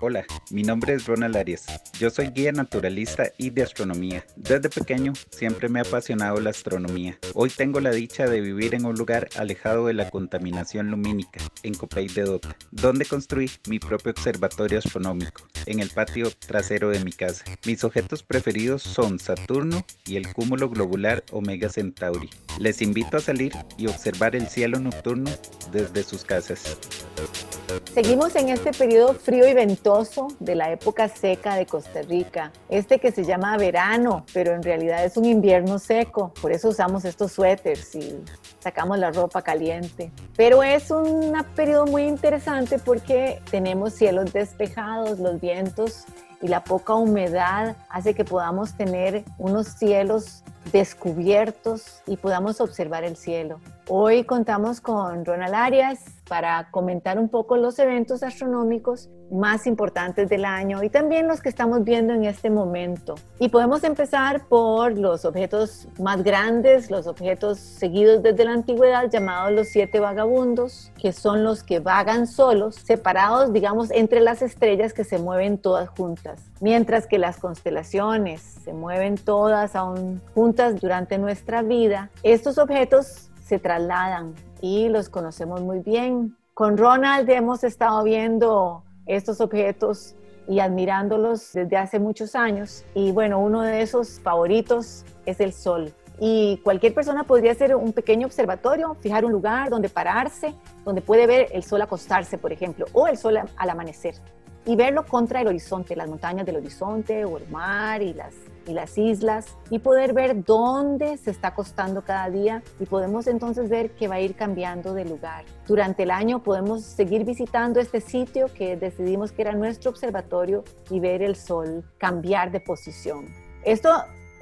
Hola, mi nombre es Ronald Arias. Yo soy guía naturalista y de astronomía. Desde pequeño siempre me ha apasionado la astronomía. Hoy tengo la dicha de vivir en un lugar alejado de la contaminación lumínica, en Copey de Dota, donde construí mi propio observatorio astronómico, en el patio trasero de mi casa. Mis objetos preferidos son Saturno y el cúmulo globular Omega Centauri. Les invito a salir y observar el cielo nocturno desde sus casas. Seguimos en este periodo frío y ventoso de la época seca de Costa Rica, este que se llama verano, pero en realidad es un invierno seco, por eso usamos estos suéteres y sacamos la ropa caliente. Pero es un periodo muy interesante porque tenemos cielos despejados, los vientos y la poca humedad hace que podamos tener unos cielos descubiertos y podamos observar el cielo. Hoy contamos con Ronald Arias para comentar un poco los eventos astronómicos más importantes del año y también los que estamos viendo en este momento. Y podemos empezar por los objetos más grandes, los objetos seguidos desde la antigüedad llamados los siete vagabundos, que son los que vagan solos, separados, digamos, entre las estrellas que se mueven todas juntas. Mientras que las constelaciones se mueven todas aún juntas durante nuestra vida, estos objetos se trasladan y los conocemos muy bien. Con Ronald hemos estado viendo estos objetos y admirándolos desde hace muchos años. Y bueno, uno de esos favoritos es el Sol. Y cualquier persona podría hacer un pequeño observatorio, fijar un lugar donde pararse, donde puede ver el sol acostarse, por ejemplo, o el sol al amanecer, y verlo contra el horizonte, las montañas del horizonte o el mar y las y las islas y poder ver dónde se está acostando cada día y podemos entonces ver que va a ir cambiando de lugar. Durante el año podemos seguir visitando este sitio que decidimos que era nuestro observatorio y ver el sol cambiar de posición. Esto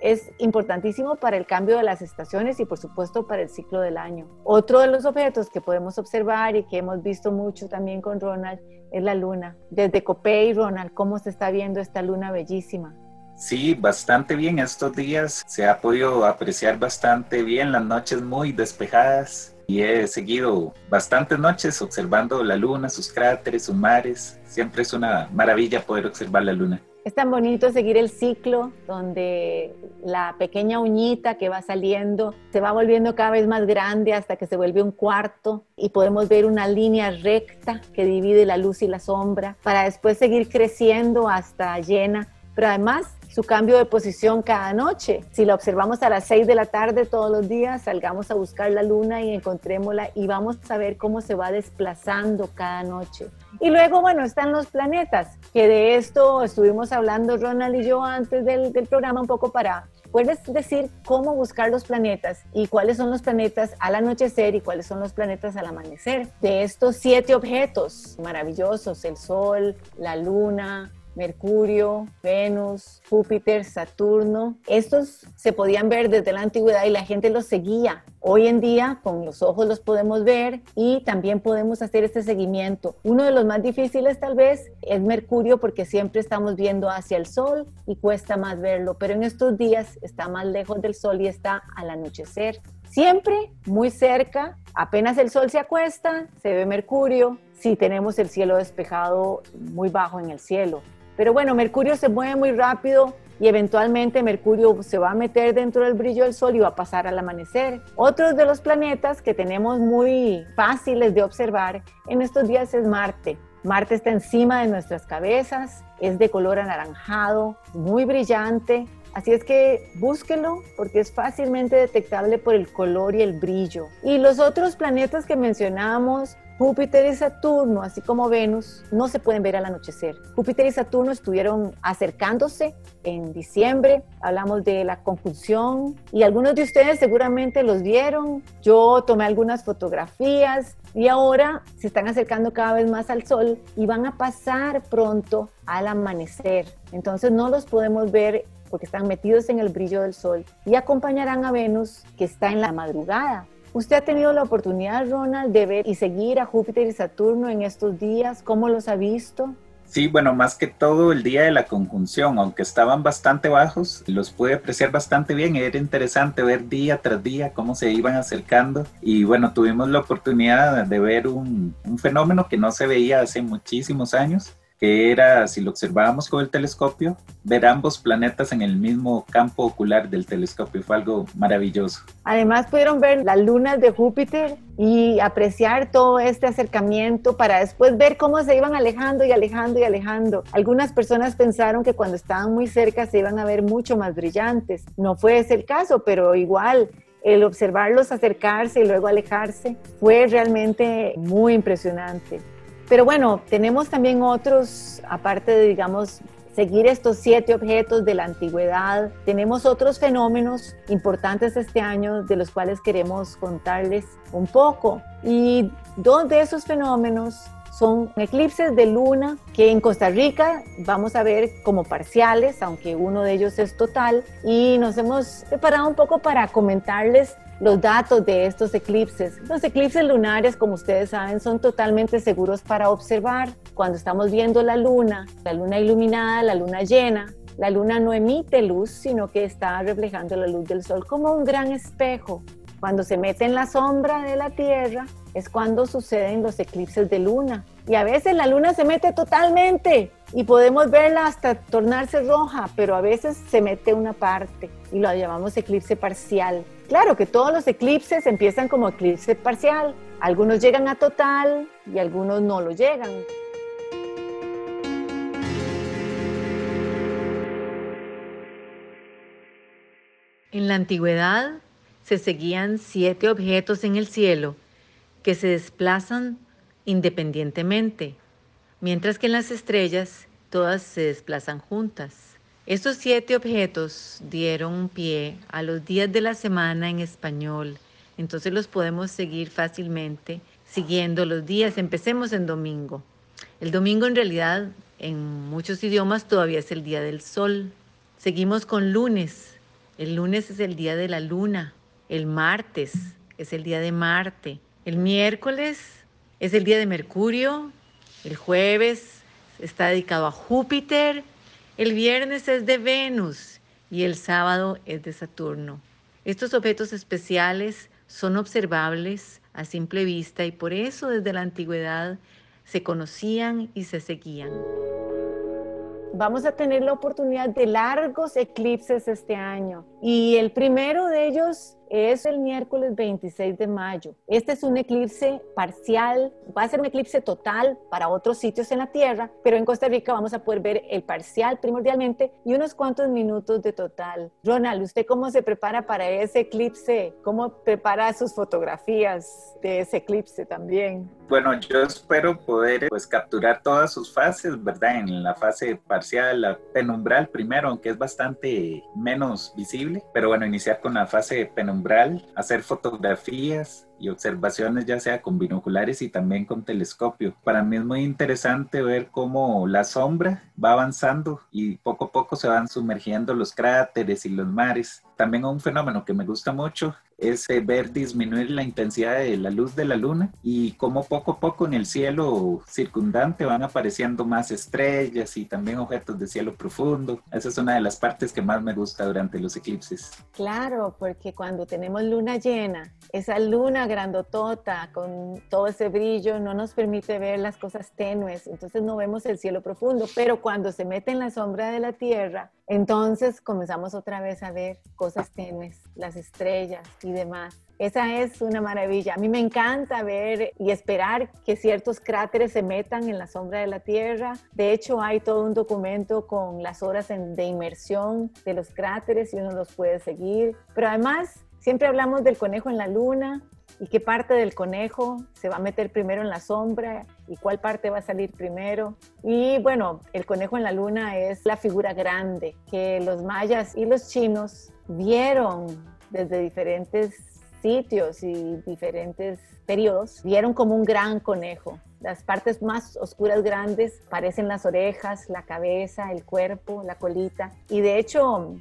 es importantísimo para el cambio de las estaciones y por supuesto para el ciclo del año. Otro de los objetos que podemos observar y que hemos visto mucho también con Ronald es la luna. Desde Copey, Ronald, cómo se está viendo esta luna bellísima. Sí, bastante bien. Estos días se ha podido apreciar bastante bien las noches muy despejadas y he seguido bastantes noches observando la luna, sus cráteres, sus mares. Siempre es una maravilla poder observar la luna. Es tan bonito seguir el ciclo donde la pequeña uñita que va saliendo se va volviendo cada vez más grande hasta que se vuelve un cuarto y podemos ver una línea recta que divide la luz y la sombra para después seguir creciendo hasta llena. Pero además su cambio de posición cada noche. Si la observamos a las 6 de la tarde todos los días, salgamos a buscar la luna y encontrémosla y vamos a ver cómo se va desplazando cada noche. Y luego, bueno, están los planetas, que de esto estuvimos hablando Ronald y yo antes del, del programa un poco para ¿Puedes decir cómo buscar los planetas y cuáles son los planetas al anochecer y cuáles son los planetas al amanecer? De estos siete objetos maravillosos, el Sol, la Luna, Mercurio, Venus, Júpiter, Saturno. Estos se podían ver desde la antigüedad y la gente los seguía. Hoy en día con los ojos los podemos ver y también podemos hacer este seguimiento. Uno de los más difíciles tal vez es Mercurio porque siempre estamos viendo hacia el Sol y cuesta más verlo, pero en estos días está más lejos del Sol y está al anochecer. Siempre muy cerca, apenas el Sol se acuesta, se ve Mercurio, si tenemos el cielo despejado muy bajo en el cielo. Pero bueno, Mercurio se mueve muy rápido y eventualmente Mercurio se va a meter dentro del brillo del Sol y va a pasar al amanecer. Otros de los planetas que tenemos muy fáciles de observar en estos días es Marte. Marte está encima de nuestras cabezas, es de color anaranjado, muy brillante, Así es que búsquelo porque es fácilmente detectable por el color y el brillo. Y los otros planetas que mencionamos, Júpiter y Saturno, así como Venus, no se pueden ver al anochecer. Júpiter y Saturno estuvieron acercándose en diciembre, hablamos de la conjunción y algunos de ustedes seguramente los vieron. Yo tomé algunas fotografías y ahora se están acercando cada vez más al sol y van a pasar pronto al amanecer. Entonces no los podemos ver porque están metidos en el brillo del sol, y acompañarán a Venus, que está en la madrugada. ¿Usted ha tenido la oportunidad, Ronald, de ver y seguir a Júpiter y Saturno en estos días? ¿Cómo los ha visto? Sí, bueno, más que todo el día de la conjunción, aunque estaban bastante bajos, los pude apreciar bastante bien. Era interesante ver día tras día cómo se iban acercando. Y bueno, tuvimos la oportunidad de ver un, un fenómeno que no se veía hace muchísimos años que era, si lo observábamos con el telescopio, ver ambos planetas en el mismo campo ocular del telescopio. Fue algo maravilloso. Además pudieron ver las lunas de Júpiter y apreciar todo este acercamiento para después ver cómo se iban alejando y alejando y alejando. Algunas personas pensaron que cuando estaban muy cerca se iban a ver mucho más brillantes. No fue ese el caso, pero igual el observarlos acercarse y luego alejarse fue realmente muy impresionante. Pero bueno, tenemos también otros, aparte de, digamos, seguir estos siete objetos de la antigüedad, tenemos otros fenómenos importantes este año de los cuales queremos contarles un poco. Y dos de esos fenómenos son eclipses de luna que en Costa Rica vamos a ver como parciales, aunque uno de ellos es total. Y nos hemos preparado un poco para comentarles los datos de estos eclipses. Los eclipses lunares, como ustedes saben, son totalmente seguros para observar. Cuando estamos viendo la luna, la luna iluminada, la luna llena, la luna no emite luz, sino que está reflejando la luz del sol como un gran espejo. Cuando se mete en la sombra de la Tierra es cuando suceden los eclipses de luna. Y a veces la luna se mete totalmente y podemos verla hasta tornarse roja, pero a veces se mete una parte y lo llamamos eclipse parcial. Claro que todos los eclipses empiezan como eclipse parcial. Algunos llegan a total y algunos no lo llegan. En la antigüedad se seguían siete objetos en el cielo que se desplazan independientemente, mientras que en las estrellas todas se desplazan juntas. Estos siete objetos dieron pie a los días de la semana en español, entonces los podemos seguir fácilmente siguiendo los días. Empecemos en domingo. El domingo en realidad en muchos idiomas todavía es el día del sol. Seguimos con lunes. El lunes es el día de la luna. El martes es el día de Marte. El miércoles es el día de Mercurio. El jueves está dedicado a Júpiter el viernes es de Venus y el sábado es de Saturno. Estos objetos especiales son observables a simple vista y por eso desde la antigüedad se conocían y se seguían. Vamos a tener la oportunidad de largos eclipses este año y el primero de ellos es el miércoles 26 de mayo. Este es un eclipse parcial, va a ser un eclipse total para otros sitios en la Tierra, pero en Costa Rica vamos a poder ver el parcial primordialmente y unos cuantos minutos de total. Ronald, ¿usted cómo se prepara para ese eclipse? ¿Cómo prepara sus fotografías de ese eclipse también? Bueno, yo espero poder pues capturar todas sus fases, ¿verdad? En la fase parcial, la penumbral primero, aunque es bastante menos visible, pero bueno, iniciar con la fase penumbral, hacer fotografías, y observaciones ya sea con binoculares y también con telescopio. Para mí es muy interesante ver cómo la sombra va avanzando y poco a poco se van sumergiendo los cráteres y los mares. También un fenómeno que me gusta mucho es eh, ver disminuir la intensidad de la luz de la luna y cómo poco a poco en el cielo circundante van apareciendo más estrellas y también objetos de cielo profundo. Esa es una de las partes que más me gusta durante los eclipses. Claro, porque cuando tenemos luna llena, esa luna grandotota con todo ese brillo no nos permite ver las cosas tenues, entonces no vemos el cielo profundo, pero cuando se mete en la sombra de la tierra, entonces comenzamos otra vez a ver cosas tenues, las estrellas y demás. Esa es una maravilla. A mí me encanta ver y esperar que ciertos cráteres se metan en la sombra de la Tierra. De hecho, hay todo un documento con las horas de inmersión de los cráteres y uno los puede seguir. Pero además, siempre hablamos del conejo en la luna y qué parte del conejo se va a meter primero en la sombra y cuál parte va a salir primero. Y bueno, el conejo en la luna es la figura grande que los mayas y los chinos vieron desde diferentes sitios y diferentes periodos, vieron como un gran conejo. las partes más oscuras grandes parecen las orejas, la cabeza, el cuerpo, la colita. Y de hecho,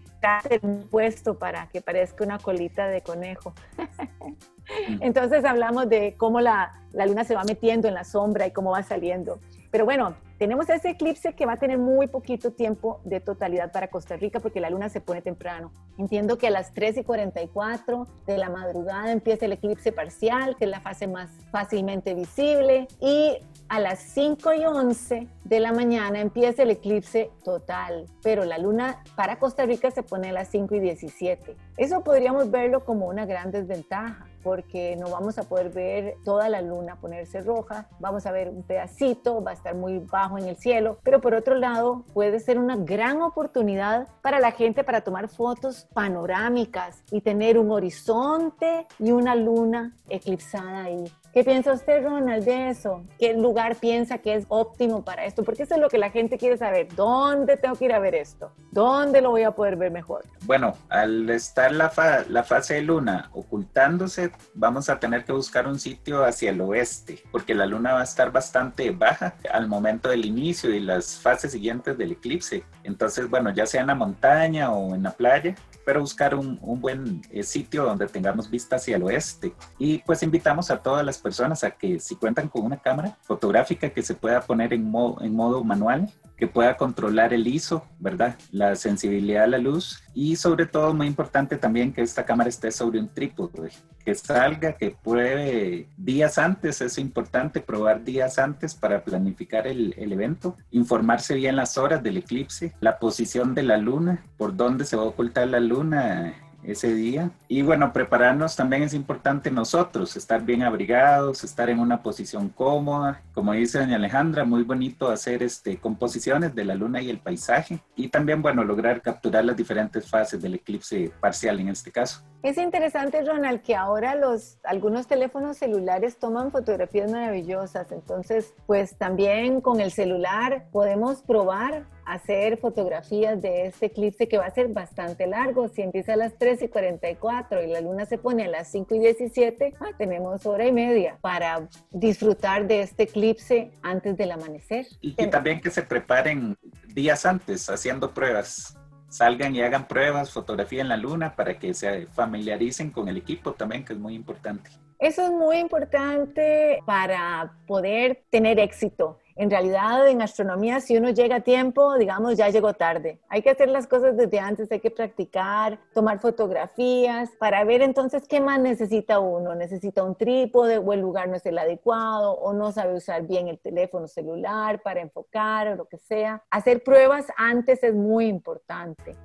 un puesto para que parezca una colita de conejo. Entonces hablamos de cómo la, la luna se va metiendo en la sombra y cómo va saliendo. Pero bueno, tenemos ese eclipse que va a tener muy poquito tiempo de totalidad para Costa Rica porque la luna se pone temprano. Entiendo que a las 3 y 44 de la madrugada empieza el eclipse parcial, que es la fase más fácilmente visible, y a las 5 y 11 de la mañana empieza el eclipse total, pero la luna para Costa Rica se pone a las 5 y 17. Eso podríamos verlo como una gran desventaja porque no vamos a poder ver toda la luna ponerse roja, vamos a ver un pedacito, va a estar muy bajo en el cielo, pero por otro lado puede ser una gran oportunidad para la gente para tomar fotos panorámicas y tener un horizonte y una luna eclipsada ahí. ¿Qué piensa usted, Ronald, de eso? ¿Qué lugar piensa que es óptimo para esto? Porque eso es lo que la gente quiere saber. ¿Dónde tengo que ir a ver esto? ¿Dónde lo voy a poder ver mejor? Bueno, al estar la, fase de luna ocultándose, vamos a tener que buscar un sitio hacia el oeste, porque la luna va a estar bastante baja al momento del inicio y las fases siguientes del eclipse. Entonces, bueno, ya sea en la montaña o en la playa, pero buscar un, un buen eh, sitio donde tengamos vista hacia el oeste. Y pues invitamos a todas las personas a que si cuentan con una cámara fotográfica que se pueda poner en modo, en modo manual, que pueda controlar el ISO, ¿verdad? La sensibilidad a la luz y sobre todo muy importante también que esta cámara esté sobre un trípode, que salga, que pruebe días antes, es importante probar días antes para planificar el, el evento, informarse bien las horas del eclipse, la posición de la luna, por dónde se va a ocultar la luna ese día. Y bueno, prepararnos también es importante nosotros, estar bien abrigados, estar en una posición cómoda. Como dice doña Alejandra, muy bonito hacer este, composiciones de la luna y el paisaje. Y también, bueno, lograr capturar las diferentes fases del eclipse parcial en este caso. Es interesante, Ronald, que ahora los, algunos teléfonos celulares toman fotografías maravillosas. Entonces, pues también con el celular podemos probar hacer fotografías de este eclipse que va a ser bastante largo. Si empieza a las 3 y 44 y la luna se pone a las 5 y 17, ah, tenemos hora y media para disfrutar de este eclipse antes del amanecer. Y, y también que se preparen días antes haciendo pruebas salgan y hagan pruebas, fotografía en la luna para que se familiaricen con el equipo también, que es muy importante. Eso es muy importante para poder tener éxito. En realidad, en astronomía, si uno llega a tiempo, digamos, ya llegó tarde. Hay que hacer las cosas desde antes, hay que practicar, tomar fotografías para ver entonces qué más necesita uno. Necesita un trípode o el lugar no es el adecuado o no sabe usar bien el teléfono celular para enfocar o lo que sea. Hacer pruebas antes es muy importante.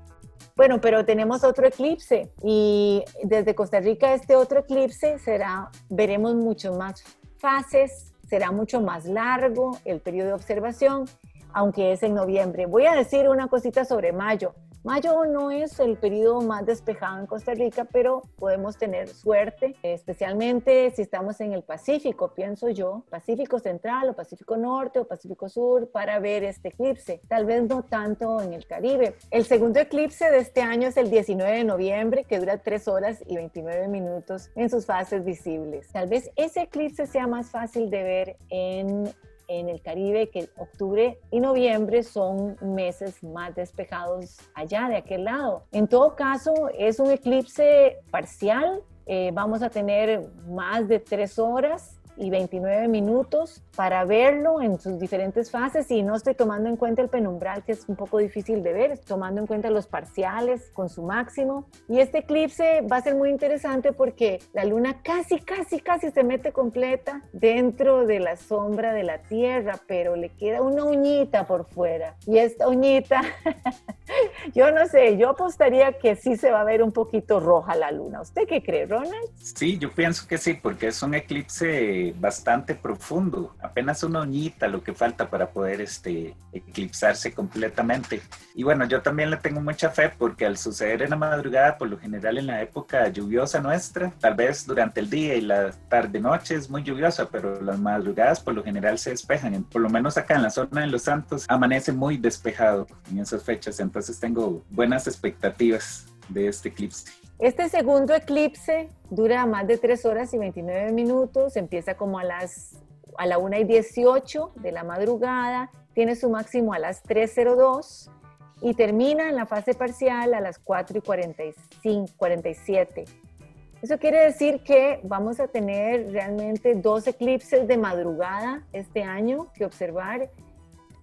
Bueno, pero tenemos otro eclipse y desde Costa Rica este otro eclipse será, veremos mucho más fases será mucho más largo el periodo de observación, aunque es en noviembre. Voy a decir una cosita sobre mayo. Mayo no es el periodo más despejado en Costa Rica, pero podemos tener suerte, especialmente si estamos en el Pacífico, pienso yo, Pacífico Central o Pacífico Norte o Pacífico Sur, para ver este eclipse. Tal vez no tanto en el Caribe. El segundo eclipse de este año es el 19 de noviembre, que dura 3 horas y 29 minutos en sus fases visibles. Tal vez ese eclipse sea más fácil de ver en en el Caribe, que octubre y noviembre son meses más despejados allá, de aquel lado. En todo caso, es un eclipse parcial. Eh, vamos a tener más de tres horas y 29 minutos para verlo en sus diferentes fases y no estoy tomando en cuenta el penumbral que es un poco difícil de ver, tomando en cuenta los parciales con su máximo. Y este eclipse va a ser muy interesante porque la luna casi, casi, casi se mete completa dentro de la sombra de la Tierra, pero le queda una uñita por fuera. Y esta uñita, yo no sé, yo apostaría que sí se va a ver un poquito roja la luna. ¿Usted qué cree, Ronald? Sí, yo pienso que sí, porque es un eclipse bastante profundo, apenas una uñita lo que falta para poder este, eclipsarse completamente. Y bueno, yo también le tengo mucha fe porque al suceder en la madrugada, por lo general en la época lluviosa nuestra, tal vez durante el día y la tarde-noche es muy lluviosa, pero las madrugadas por lo general se despejan. Por lo menos acá en la zona de Los Santos amanece muy despejado en esas fechas, entonces tengo buenas expectativas de este eclipse. Este segundo eclipse dura más de 3 horas y 29 minutos, empieza como a las a la 1 y 18 de la madrugada, tiene su máximo a las 3.02 y termina en la fase parcial a las 4 y 45, 47. Eso quiere decir que vamos a tener realmente dos eclipses de madrugada este año que observar.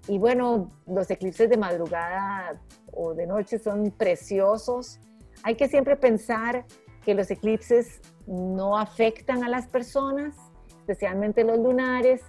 Y bueno, los eclipses de madrugada o de noche son preciosos. Hay que siempre pensar que los eclipses no afectan a las personas, especialmente los lunares.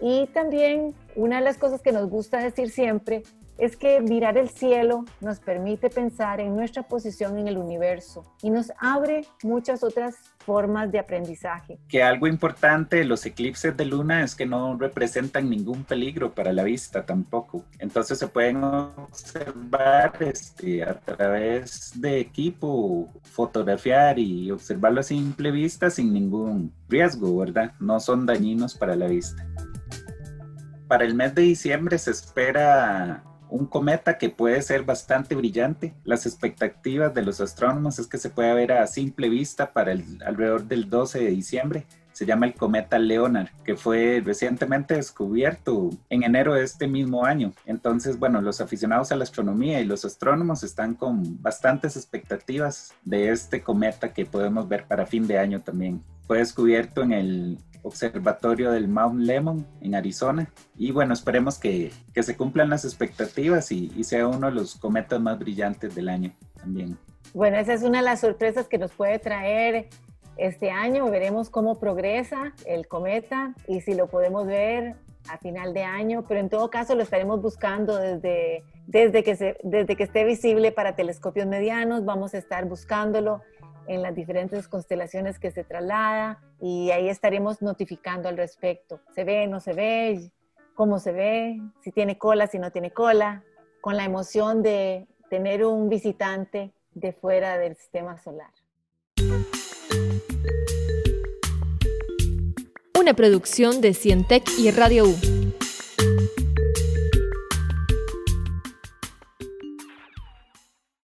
Y también una de las cosas que nos gusta decir siempre es que mirar el cielo nos permite pensar en nuestra posición en el universo y nos abre muchas otras formas de aprendizaje. Que algo importante de los eclipses de luna es que no representan ningún peligro para la vista tampoco. Entonces se pueden observar este, a través de equipo, fotografiar y observarlo a simple vista sin ningún riesgo, ¿verdad? No son dañinos para la vista. Para el mes de diciembre se espera un cometa que puede ser bastante brillante. Las expectativas de los astrónomos es que se pueda ver a simple vista para el, alrededor del 12 de diciembre. Se llama el cometa Leonard, que fue recientemente descubierto en enero de este mismo año. Entonces, bueno, los aficionados a la astronomía y los astrónomos están con bastantes expectativas de este cometa que podemos ver para fin de año también. Fue descubierto en el observatorio del Mount Lemmon en Arizona. Y bueno, esperemos que, que se cumplan las expectativas y, y, sea uno de los cometas más brillantes del año también. Bueno, esa es una de las sorpresas que nos puede traer este año. Veremos cómo progresa el cometa y si lo podemos ver a final de año, pero en todo caso lo estaremos buscando desde, desde, que, se, desde que esté visible para telescopios medianos. Vamos a estar buscándolo en las diferentes constelaciones que se traslada y ahí estaremos notificando al respecto. ¿Se ve, no se ve? ¿Cómo se ve? Si tiene cola, si no tiene cola, con la emoción de tener un visitante de fuera del sistema solar. Una producción de Cientec y Radio U.